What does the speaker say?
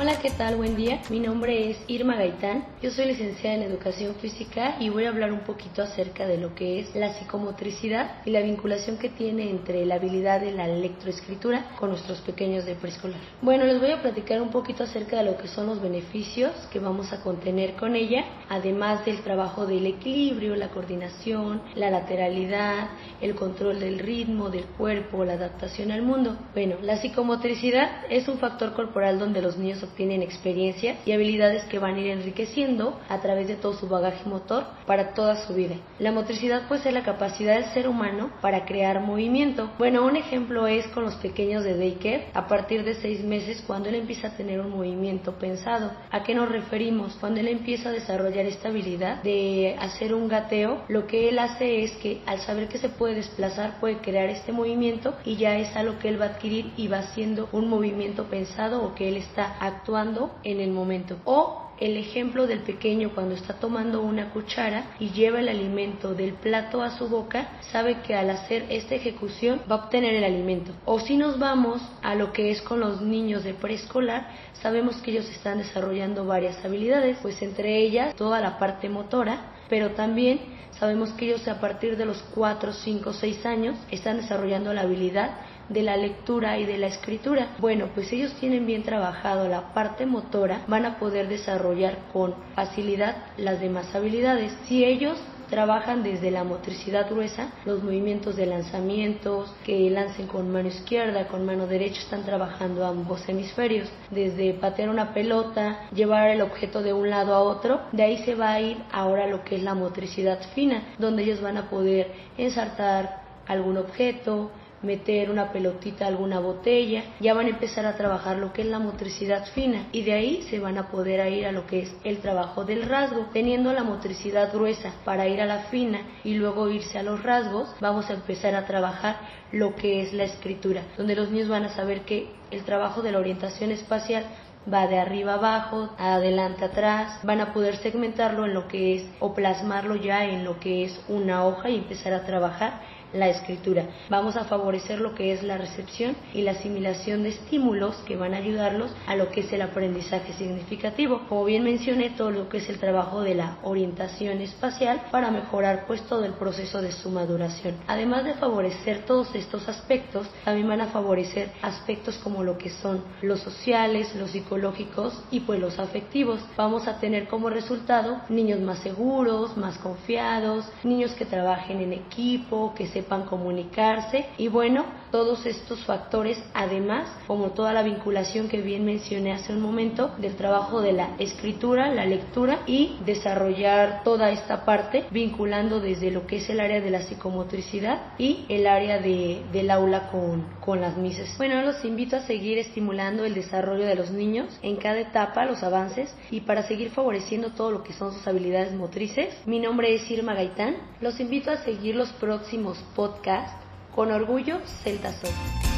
Hola, ¿qué tal? Buen día. Mi nombre es Irma Gaitán. Yo soy licenciada en Educación Física y voy a hablar un poquito acerca de lo que es la psicomotricidad y la vinculación que tiene entre la habilidad de la lectoescritura con nuestros pequeños de preescolar. Bueno, les voy a platicar un poquito acerca de lo que son los beneficios que vamos a contener con ella, además del trabajo del equilibrio, la coordinación, la lateralidad, el control del ritmo, del cuerpo, la adaptación al mundo. Bueno, la psicomotricidad es un factor corporal donde los niños obtienen experiencias y habilidades que van a ir enriqueciendo a través de todo su bagaje motor para toda su vida. La motricidad puede ser la capacidad del ser humano para crear movimiento. Bueno, un ejemplo es con los pequeños de daycare a partir de seis meses cuando él empieza a tener un movimiento pensado. ¿A qué nos referimos? Cuando él empieza a desarrollar esta habilidad de hacer un gateo, lo que él hace es que al saber que se puede desplazar puede crear este movimiento y ya es algo que él va a adquirir y va haciendo un movimiento pensado o que él está actuando en el momento. O el ejemplo del pequeño cuando está tomando una cuchara y lleva el alimento del plato a su boca, sabe que al hacer esta ejecución va a obtener el alimento. O si nos vamos a lo que es con los niños de preescolar, sabemos que ellos están desarrollando varias habilidades, pues entre ellas toda la parte motora, pero también sabemos que ellos a partir de los 4, 5, 6 años están desarrollando la habilidad de la lectura y de la escritura. Bueno, pues ellos tienen bien trabajado la parte motora, van a poder desarrollar con facilidad las demás habilidades. Si ellos trabajan desde la motricidad gruesa, los movimientos de lanzamientos, que lancen con mano izquierda, con mano derecha, están trabajando ambos hemisferios, desde patear una pelota, llevar el objeto de un lado a otro, de ahí se va a ir ahora lo que es la motricidad fina, donde ellos van a poder ensartar algún objeto, meter una pelotita a alguna botella, ya van a empezar a trabajar lo que es la motricidad fina y de ahí se van a poder ir a lo que es el trabajo del rasgo. Teniendo la motricidad gruesa para ir a la fina y luego irse a los rasgos, vamos a empezar a trabajar lo que es la escritura, donde los niños van a saber que el trabajo de la orientación espacial va de arriba abajo, adelante atrás, van a poder segmentarlo en lo que es o plasmarlo ya en lo que es una hoja y empezar a trabajar la escritura. Vamos a favorecer lo que es la recepción y la asimilación de estímulos que van a ayudarlos a lo que es el aprendizaje significativo. Como bien mencioné, todo lo que es el trabajo de la orientación espacial para mejorar pues todo el proceso de su maduración. Además de favorecer todos estos aspectos, también van a favorecer aspectos como lo que son los sociales, los psicológicos y pues los afectivos. Vamos a tener como resultado niños más seguros, más confiados, niños que trabajen en equipo, que se sepan comunicarse. Y bueno, todos estos factores además, como toda la vinculación que bien mencioné hace un momento, del trabajo de la escritura, la lectura y desarrollar toda esta parte vinculando desde lo que es el área de la psicomotricidad y el área de, del aula con, con las mises. Bueno, los invito a seguir estimulando el desarrollo de los niños en cada etapa, los avances y para seguir favoreciendo todo lo que son sus habilidades motrices. Mi nombre es Irma Gaitán. Los invito a seguir los próximos podcast con orgullo Celta Soy.